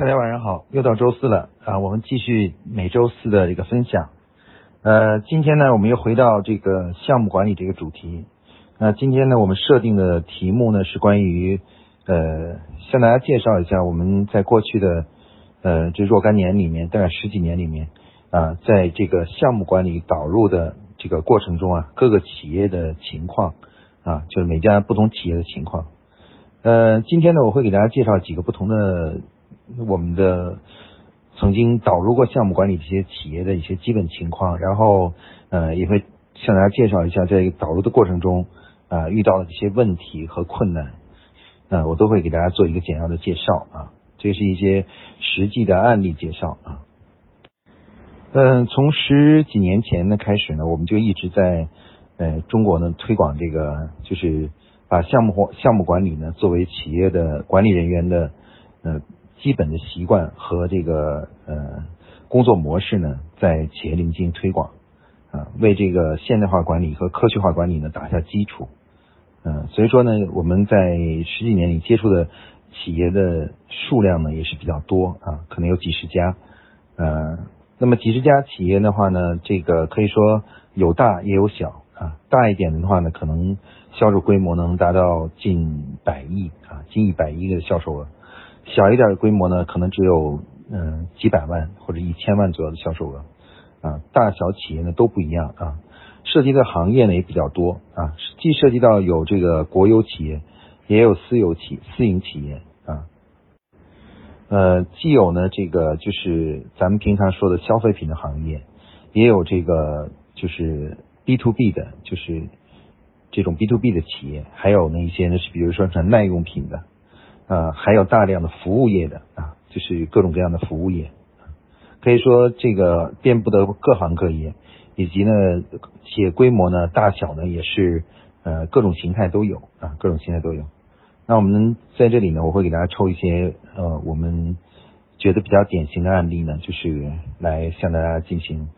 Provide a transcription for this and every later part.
大家晚上好，又到周四了啊，我们继续每周四的这个分享。呃，今天呢，我们又回到这个项目管理这个主题。那今天呢，我们设定的题目呢是关于呃，向大家介绍一下我们在过去的呃这若干年里面，大概十几年里面啊，在这个项目管理导入的这个过程中啊，各个企业的情况啊，就是每家不同企业的情况。呃，今天呢，我会给大家介绍几个不同的。我们的曾经导入过项目管理这些企业的一些基本情况，然后呃也会向大家介绍一下在导入的过程中啊遇到的这些问题和困难，呃我都会给大家做一个简要的介绍啊，这是一些实际的案例介绍啊。嗯，从十几年前呢开始呢，我们就一直在呃中国呢推广这个，就是把项目或项目管理呢作为企业的管理人员的呃。基本的习惯和这个呃工作模式呢，在企业里面进行推广啊，为这个现代化管理和科学化管理呢打下基础。嗯，所以说呢，我们在十几年里接触的企业的数量呢也是比较多啊，可能有几十家。呃，那么几十家企业的话呢，这个可以说有大也有小啊，大一点的话呢，可能销售规模能达到近百亿啊，近一百亿的销售额。小一点的规模呢，可能只有嗯几百万或者一千万左右的销售额啊，大小企业呢都不一样啊，涉及的行业呢也比较多啊，既涉及到有这个国有企业，也有私有企私营企业啊，呃，既有呢这个就是咱们平常说的消费品的行业，也有这个就是 B to B 的，就是这种 B to B 的企业，还有呢一些呢是比如说是耐用品的。啊，还有大量的服务业的啊，就是各种各样的服务业，可以说这个遍布的各行各业，以及呢企业规模呢大小呢也是呃各种形态都有啊，各种形态都有。那我们在这里呢，我会给大家抽一些呃我们觉得比较典型的案例呢，就是来向大家进行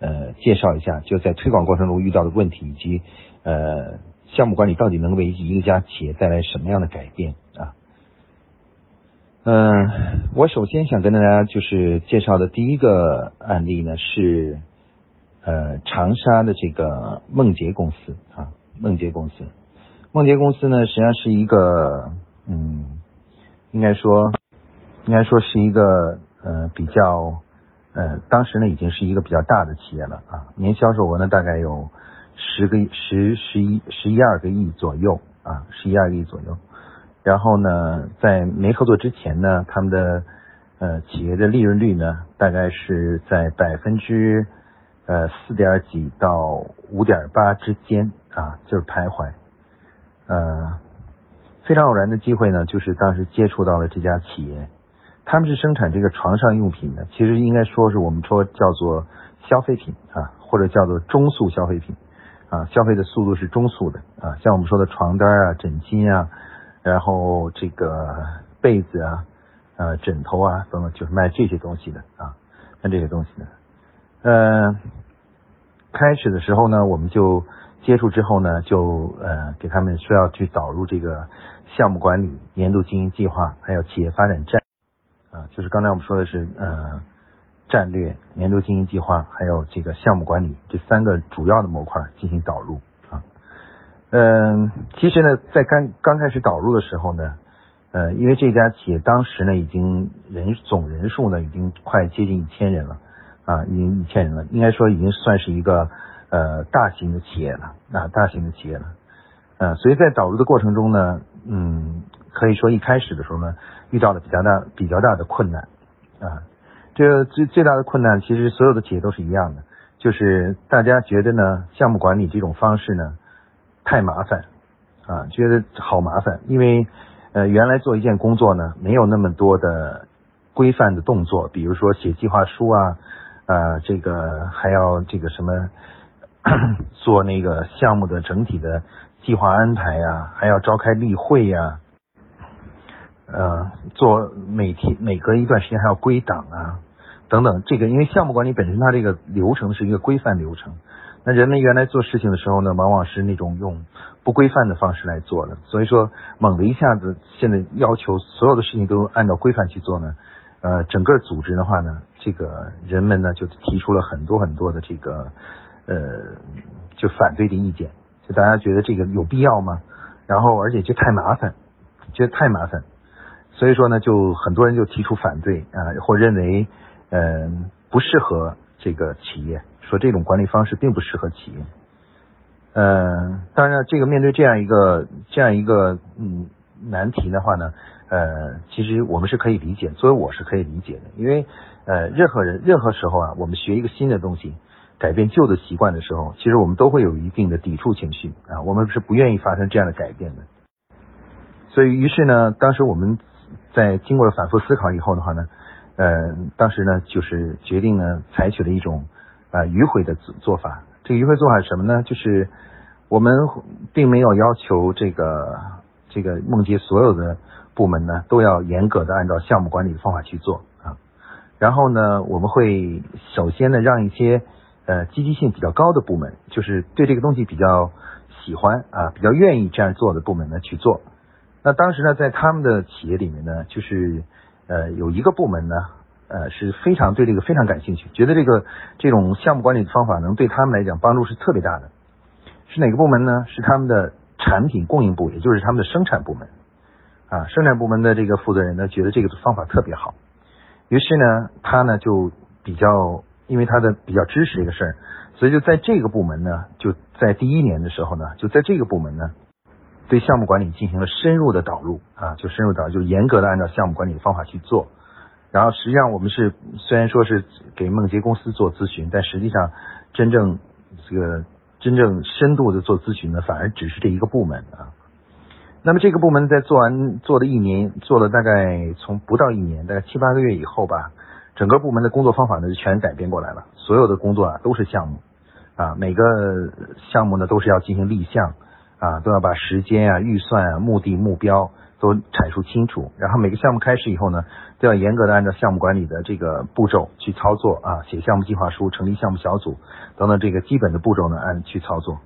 呃介绍一下，就在推广过程中遇到的问题，以及呃项目管理到底能为一个家企业带来什么样的改变嗯，我首先想跟大家就是介绍的第一个案例呢是，呃，长沙的这个梦洁公司啊，梦洁公司，梦洁公司呢实际上是一个，嗯，应该说，应该说是一个呃比较，呃，当时呢已经是一个比较大的企业了啊，年销售额呢大概有十个十十一十一二个亿左右啊，十一二个亿左右。然后呢，在没合作之前呢，他们的呃企业的利润率呢，大概是在百分之呃四点几到五点八之间啊，就是徘徊。呃，非常偶然的机会呢，就是当时接触到了这家企业，他们是生产这个床上用品的，其实应该说是我们说叫做消费品啊，或者叫做中速消费品啊，消费的速度是中速的啊，像我们说的床单啊、枕巾啊。然后这个被子啊，呃，枕头啊等等，就是卖这些东西的啊，卖这些东西的。呃，开始的时候呢，我们就接触之后呢，就呃给他们说要去导入这个项目管理、年度经营计划，还有企业发展战啊，就是刚才我们说的是呃战略、年度经营计划，还有这个项目管理这三个主要的模块进行导入。嗯，其实呢，在刚刚开始导入的时候呢，呃，因为这家企业当时呢，已经人总人数呢，已经快接近一千人了，啊，已经一千人了，应该说已经算是一个呃大型的企业了，啊，大型的企业了，呃，所以在导入的过程中呢，嗯，可以说一开始的时候呢，遇到了比较大比较大的困难，啊，这个最最大的困难，其实所有的企业都是一样的，就是大家觉得呢，项目管理这种方式呢。太麻烦啊，觉得好麻烦，因为呃原来做一件工作呢，没有那么多的规范的动作，比如说写计划书啊，啊这个还要这个什么做那个项目的整体的计划安排呀，还要召开例会呀，呃做每天每隔一段时间还要归档啊等等，这个因为项目管理本身它这个流程是一个规范流程。那人们原来做事情的时候呢，往往是那种用不规范的方式来做的，所以说猛的一下子，现在要求所有的事情都按照规范去做呢，呃，整个组织的话呢，这个人们呢就提出了很多很多的这个呃就反对的意见，就大家觉得这个有必要吗？然后而且就太麻烦，觉得太麻烦，所以说呢，就很多人就提出反对啊，或认为嗯不适合这个企业，说这种管理方式并不适合企业。嗯，当然这个面对这样一个这样一个嗯难题的话呢。呃，其实我们是可以理解，作为我是可以理解的，因为呃，任何人任何时候啊，我们学一个新的东西，改变旧的习惯的时候，其实我们都会有一定的抵触情绪啊，我们是不愿意发生这样的改变的。所以，于是呢，当时我们在经过了反复思考以后的话呢，呃，当时呢，就是决定呢，采取了一种啊迂回的做做法。这个迂回做法是什么呢？就是我们并没有要求这个这个梦洁所有的。部门呢都要严格的按照项目管理的方法去做啊，然后呢我们会首先呢让一些呃积极性比较高的部门，就是对这个东西比较喜欢啊比较愿意这样做的部门呢去做。那当时呢在他们的企业里面呢，就是呃有一个部门呢呃是非常对这个非常感兴趣，觉得这个这种项目管理的方法能对他们来讲帮助是特别大的。是哪个部门呢？是他们的产品供应部，也就是他们的生产部门。啊，生产部门的这个负责人呢，觉得这个方法特别好，于是呢，他呢就比较，因为他的比较支持这个事儿，所以就在这个部门呢，就在第一年的时候呢，就在这个部门呢，对项目管理进行了深入的导入啊，就深入导，就严格的按照项目管理的方法去做。然后实际上我们是虽然说是给梦洁公司做咨询，但实际上真正这个真正深度的做咨询呢，反而只是这一个部门啊。那么这个部门在做完做了一年，做了大概从不到一年，大概七八个月以后吧，整个部门的工作方法呢就全改变过来了。所有的工作啊都是项目啊，每个项目呢都是要进行立项啊，都要把时间啊、预算啊、目的目标都阐述清楚。然后每个项目开始以后呢，都要严格的按照项目管理的这个步骤去操作啊，写项目计划书、成立项目小组等等这个基本的步骤呢按去操作。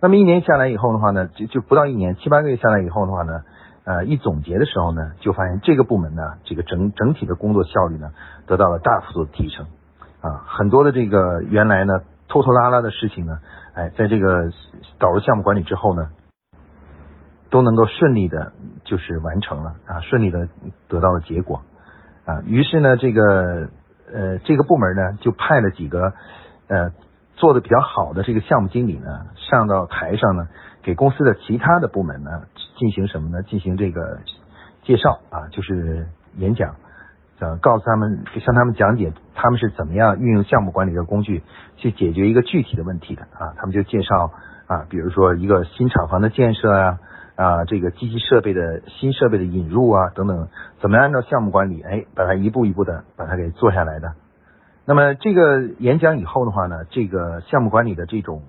那么一年下来以后的话呢，就就不到一年，七八个月下来以后的话呢，呃，一总结的时候呢，就发现这个部门呢，这个整整体的工作效率呢，得到了大幅度的提升，啊，很多的这个原来呢拖拖拉拉的事情呢，哎，在这个导入项目管理之后呢，都能够顺利的，就是完成了啊，顺利的得到了结果，啊，于是呢，这个呃这个部门呢，就派了几个呃。做的比较好的这个项目经理呢，上到台上呢，给公司的其他的部门呢进行什么呢？进行这个介绍啊，就是演讲，想告诉他们，向他们讲解他们是怎么样运用项目管理的工具去解决一个具体的问题的啊。他们就介绍啊，比如说一个新厂房的建设啊，啊，这个机器设备的新设备的引入啊等等，怎么样按照项目管理，哎，把它一步一步的把它给做下来的。那么这个演讲以后的话呢，这个项目管理的这种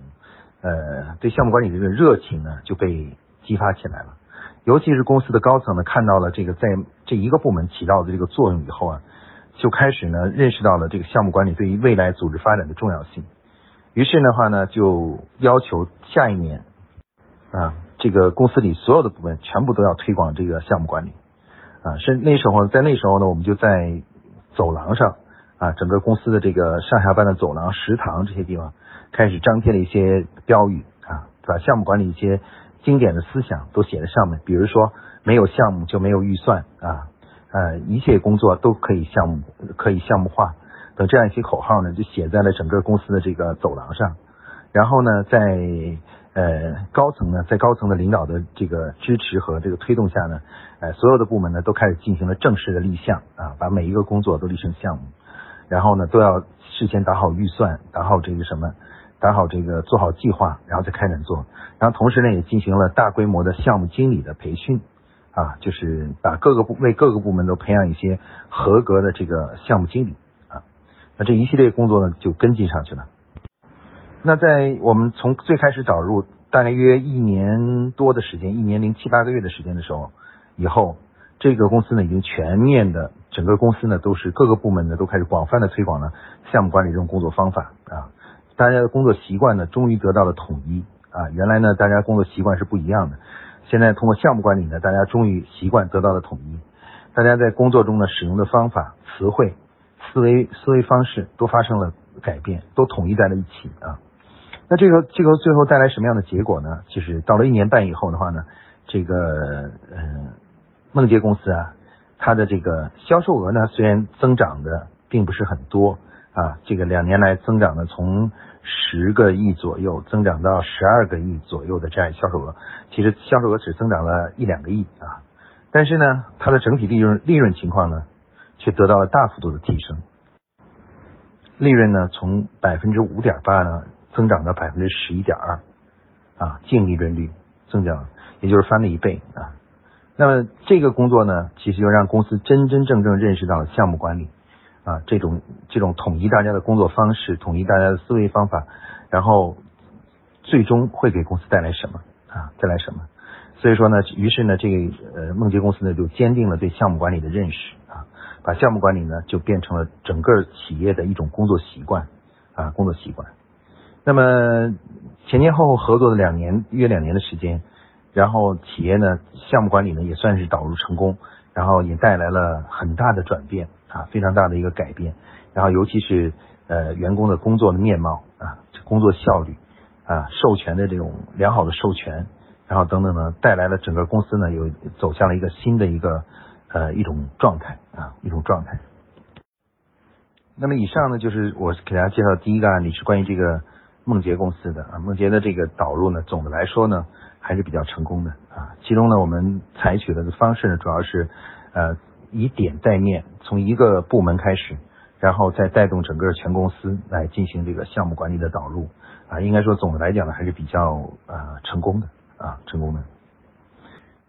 呃对项目管理的这个热情呢就被激发起来了，尤其是公司的高层呢看到了这个在这一个部门起到的这个作用以后啊，就开始呢认识到了这个项目管理对于未来组织发展的重要性，于是的话呢就要求下一年啊这个公司里所有的部门全部都要推广这个项目管理啊，是那时候在那时候呢我们就在走廊上。啊，整个公司的这个上下班的走廊、食堂这些地方，开始张贴了一些标语啊，把项目管理一些经典的思想都写在上面。比如说，没有项目就没有预算啊，呃，一切工作都可以项目可以项目化等这样一些口号呢，就写在了整个公司的这个走廊上。然后呢，在呃高层呢，在高层的领导的这个支持和这个推动下呢，呃，所有的部门呢都开始进行了正式的立项啊，把每一个工作都立成项目。然后呢，都要事先打好预算，打好这个什么，打好这个做好计划，然后再开展做。然后同时呢，也进行了大规模的项目经理的培训，啊，就是把各个部为各个部门都培养一些合格的这个项目经理啊。那这一系列工作呢，就跟进上去了。那在我们从最开始导入大概约一年多的时间，一年零七八个月的时间的时候，以后这个公司呢，已经全面的。整个公司呢，都是各个部门呢都开始广泛的推广了项目管理这种工作方法啊，大家的工作习惯呢终于得到了统一啊，原来呢大家工作习惯是不一样的，现在通过项目管理呢，大家终于习惯得到了统一。大家在工作中呢使用的方法、词汇、思维思维方式都发生了改变，都统一在了一起啊。那这个这个最后带来什么样的结果呢？就是到了一年半以后的话呢，这个呃梦洁公司啊，它的这个销售额呢虽然增长的并不是很多啊，这个两年来增长的从十个亿左右增长到十二个亿左右的这样销售额，其实销售额只增长了一两个亿啊，但是呢，它的整体利润利润情况呢，却得到了大幅度的提升，利润呢从百分之五点八呢。增长到百分之十一点二，啊，净利润率增长，也就是翻了一倍啊。那么这个工作呢，其实就让公司真真正正认识到了项目管理啊，这种这种统一大家的工作方式，统一大家的思维方法，然后最终会给公司带来什么啊？带来什么？所以说呢，于是呢，这个呃梦洁公司呢就坚定了对项目管理的认识啊，把项目管理呢就变成了整个企业的一种工作习惯啊，工作习惯。那么前前后后合作的两年约两年的时间，然后企业呢项目管理呢也算是导入成功，然后也带来了很大的转变啊，非常大的一个改变。然后尤其是呃员工的工作的面貌啊，工作效率啊，授权的这种良好的授权，然后等等呢，带来了整个公司呢有走向了一个新的一个呃一种状态啊一种状态。那么以上呢就是我给大家介绍的第一个案例，是关于这个。梦洁公司的啊，梦洁的这个导入呢，总的来说呢还是比较成功的啊。其中呢，我们采取的方式呢，主要是呃以点带面，从一个部门开始，然后再带动整个全公司来进行这个项目管理的导入啊。应该说总的来讲呢，还是比较呃成功的啊，成功的。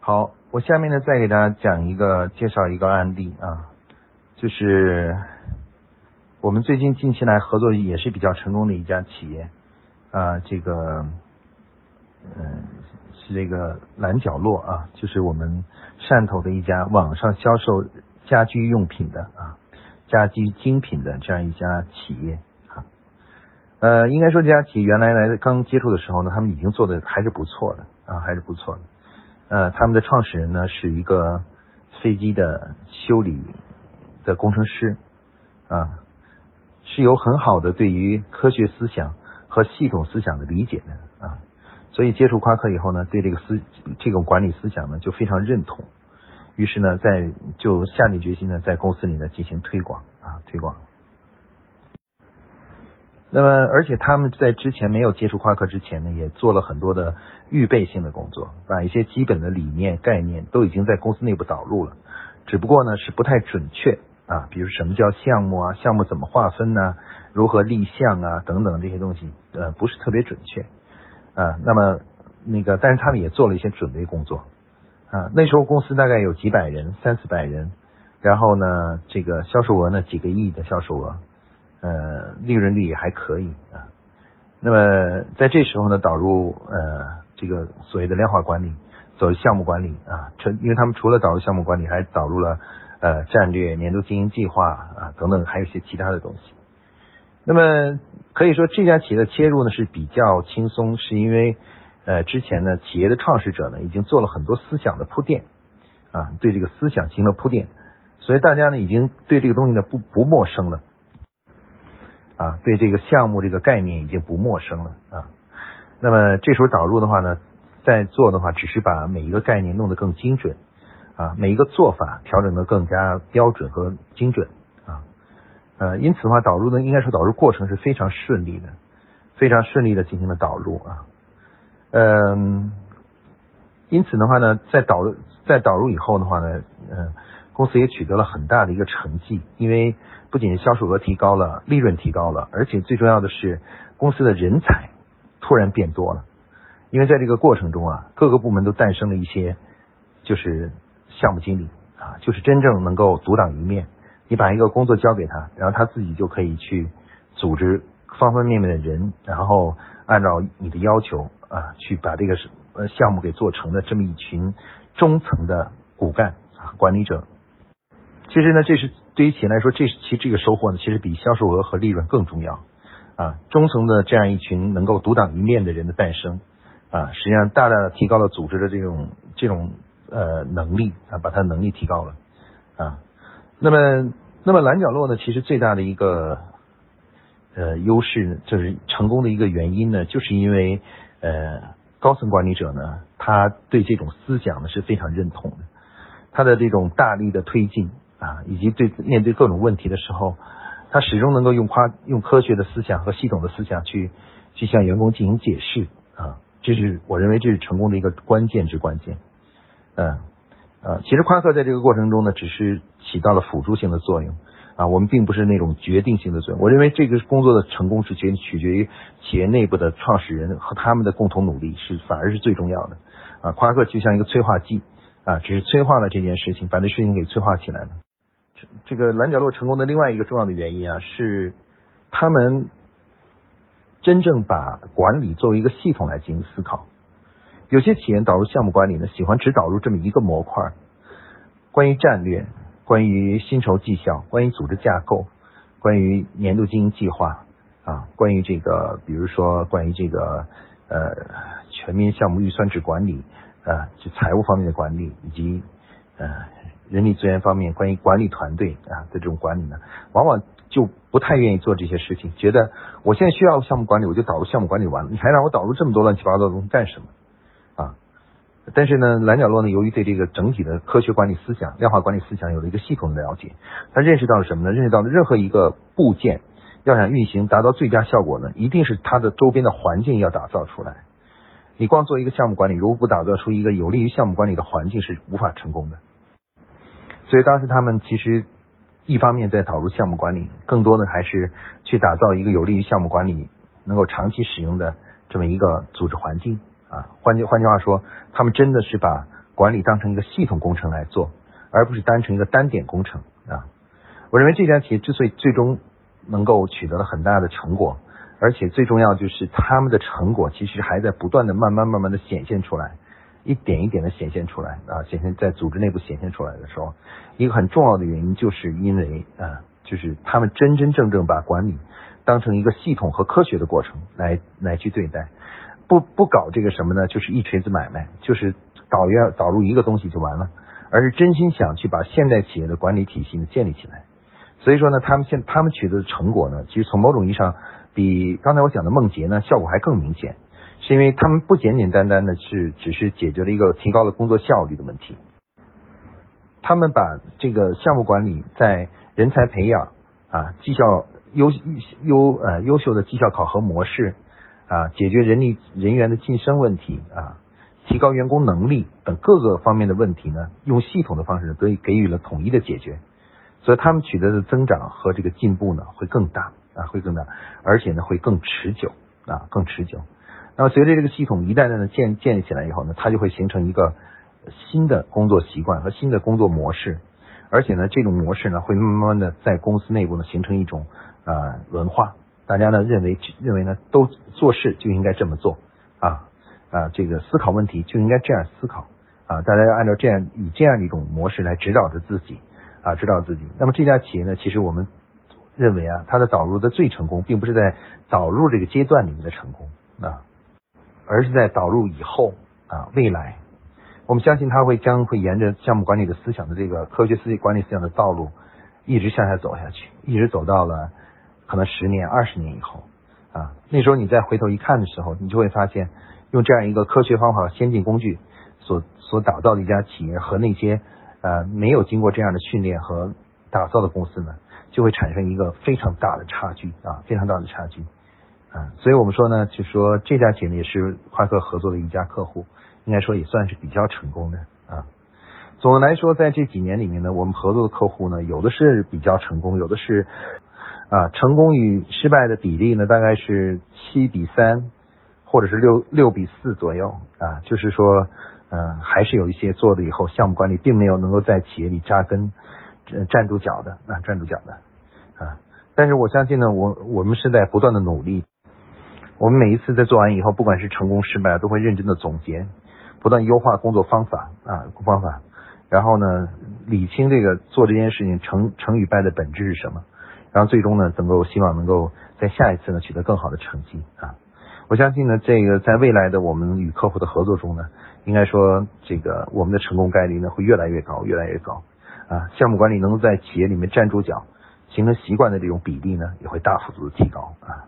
好，我下面呢再给大家讲一个介绍一个案例啊，就是我们最近近期来合作也是比较成功的一家企业。啊，这个，嗯，是这个蓝角落啊，就是我们汕头的一家网上销售家居用品的啊，家居精品的这样一家企业啊。呃，应该说这家企业原来来刚接触的时候呢，他们已经做的还是不错的啊，还是不错的。呃，他们的创始人呢是一个飞机的修理的工程师啊，是有很好的对于科学思想。和系统思想的理解呢啊，所以接触夸克以后呢，对这个思这种管理思想呢就非常认同，于是呢，在就下定决心呢，在公司里呢进行推广啊推广。那么，而且他们在之前没有接触夸克之前呢，也做了很多的预备性的工作，把一些基本的理念概念都已经在公司内部导入了，只不过呢是不太准确啊，比如什么叫项目啊，项目怎么划分呢？如何立项啊，等等这些东西，呃，不是特别准确啊。那么那个，但是他们也做了一些准备工作啊。那时候公司大概有几百人，三四百人，然后呢，这个销售额呢几个亿的销售额，呃，利润率也还可以啊。那么在这时候呢，导入呃这个所谓的量化管理，走项目管理啊，成，因为他们除了导入项目管理，还导入了呃战略、年度经营计划啊等等，还有一些其他的东西。那么可以说这家企业的切入呢是比较轻松，是因为呃之前呢企业的创始者呢已经做了很多思想的铺垫啊，对这个思想进行了铺垫，所以大家呢已经对这个东西呢不不陌生了啊，对这个项目这个概念已经不陌生了啊。那么这时候导入的话呢，在做的话只是把每一个概念弄得更精准啊，每一个做法调整的更加标准和精准。呃，因此的话，导入呢，应该说导入过程是非常顺利的，非常顺利的进行了导入啊。嗯，因此的话呢，在导入在导入以后的话呢，嗯，公司也取得了很大的一个成绩，因为不仅销售额提高了，利润提高了，而且最重要的是公司的人才突然变多了，因为在这个过程中啊，各个部门都诞生了一些就是项目经理啊，就是真正能够独当一面。你把一个工作交给他，然后他自己就可以去组织方方面面的人，然后按照你的要求啊，去把这个呃项目给做成的这么一群中层的骨干啊管理者。其实呢，这是对于企业来说，这是其实这个收获呢，其实比销售额和利润更重要啊。中层的这样一群能够独当一面的人的诞生啊，实际上大大的提高了组织的这种这种呃能力啊，把他能力提高了。啊。那么，那么蓝角落呢，其实最大的一个呃优势，就是成功的一个原因呢，就是因为呃高层管理者呢，他对这种思想呢是非常认同的，他的这种大力的推进啊，以及对面对各种问题的时候，他始终能够用夸用科学的思想和系统的思想去去向员工进行解释啊。这是我认为这是成功的一个关键之关键，嗯，呃，其实夸克在这个过程中呢，只是起到了辅助性的作用啊，我们并不是那种决定性的作用。我认为这个工作的成功是决取决于企业内部的创始人和他们的共同努力，是反而是最重要的啊。夸克就像一个催化剂啊，只是催化了这件事情，把这事情给催化起来了。这个蓝角落成功的另外一个重要的原因啊，是他们。真正把管理作为一个系统来进行思考，有些企业导入项目管理呢，喜欢只导入这么一个模块，关于战略，关于薪酬绩效，关于组织架构，关于年度经营计划啊，关于这个，比如说关于这个呃全面项目预算制管理啊，就财务方面的管理，以及呃人力资源方面关于管理团队啊的这种管理呢，往往。就不太愿意做这些事情，觉得我现在需要项目管理，我就导入项目管理完了，你还让我导入这么多乱七八糟的东西干什么？但是呢，蓝角落呢，由于对这个整体的科学管理思想、量化管理思想有了一个系统的了解，他认识到了什么呢？认识到了任何一个部件要想运行达到最佳效果呢，一定是它的周边的环境要打造出来。你光做一个项目管理，如果不打造出一个有利于项目管理的环境，是无法成功的。所以当时他们其实。一方面在导入项目管理，更多的还是去打造一个有利于项目管理能够长期使用的这么一个组织环境啊。换句换句话说，他们真的是把管理当成一个系统工程来做，而不是单成一个单点工程啊。我认为这家企业之所以最终能够取得了很大的成果，而且最重要就是他们的成果其实还在不断的慢慢慢慢的显现出来。一点一点的显现出来啊，显现在组织内部显现出来的时候，一个很重要的原因就是因为啊，就是他们真真正正把管理当成一个系统和科学的过程来来去对待，不不搞这个什么呢？就是一锤子买卖，就是导入导入一个东西就完了，而是真心想去把现代企业的管理体系呢建立起来。所以说呢，他们现他们取得的成果呢，其实从某种意义上比刚才我讲的梦洁呢效果还更明显。是因为他们不简简单单的是只是解决了一个提高了工作效率的问题，他们把这个项目管理在人才培养啊、绩效优优呃优秀的绩效考核模式啊、解决人力人员的晋升问题啊、提高员工能力等各个方面的问题呢，用系统的方式得以给予了统一的解决，所以他们取得的增长和这个进步呢会更大啊会更大，而且呢会更持久啊更持久。那么随着这个系统一代代的建建立起来以后呢，它就会形成一个新的工作习惯和新的工作模式，而且呢，这种模式呢会慢慢的在公司内部呢形成一种啊文化，大家呢认为认为呢都做事就应该这么做啊啊这个思考问题就应该这样思考啊，大家要按照这样以这样一种模式来指导着自己啊指导自己。那么这家企业呢，其实我们认为啊，它的导入的最成功，并不是在导入这个阶段里面的成功啊。而是在导入以后啊，未来，我们相信它会将会沿着项目管理的思想的这个科学思维管理思想的道路，一直向下走下去，一直走到了可能十年、二十年以后啊，那时候你再回头一看的时候，你就会发现，用这样一个科学方法、先进工具所所打造的一家企业和那些呃没有经过这样的训练和打造的公司呢，就会产生一个非常大的差距啊，非常大的差距。啊，所以我们说呢，就说这家企业也是夸克合作的一家客户，应该说也算是比较成功的啊。总的来说，在这几年里面呢，我们合作的客户呢，有的是比较成功，有的是啊，成功与失败的比例呢，大概是七比三，或者是六六比四左右啊。就是说，嗯，还是有一些做了以后，项目管理并没有能够在企业里扎根、站住脚的啊，站住脚的啊。但是我相信呢，我我们是在不断的努力。我们每一次在做完以后，不管是成功失败，都会认真的总结，不断优化工作方法啊方法，然后呢理清这个做这件事情成成与败的本质是什么，然后最终呢能够希望能够在下一次呢取得更好的成绩啊！我相信呢这个在未来的我们与客户的合作中呢，应该说这个我们的成功概率呢会越来越高，越来越高啊，项目管理能够在企业里面站住脚，形成习惯的这种比例呢，也会大幅度的提高啊。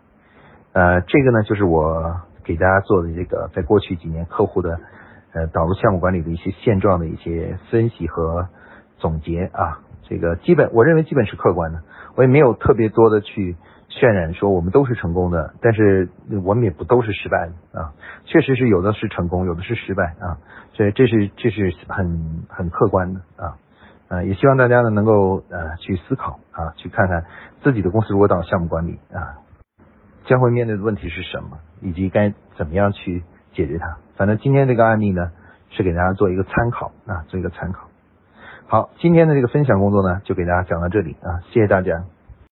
呃，这个呢，就是我给大家做的这个，在过去几年客户的呃导入项目管理的一些现状的一些分析和总结啊。这个基本，我认为基本是客观的，我也没有特别多的去渲染说我们都是成功的，但是我们也不都是失败的啊。确实是有的是成功，有的是失败啊。所以这是这是很很客观的啊。呃，也希望大家呢能够呃去思考啊，去看看自己的公司如果到项目管理啊，将会面对的问题是什么，以及该怎么样去解决它。反正今天这个案例呢，是给大家做一个参考啊，做一个参考。好，今天的这个分享工作呢，就给大家讲到这里啊，谢谢大家。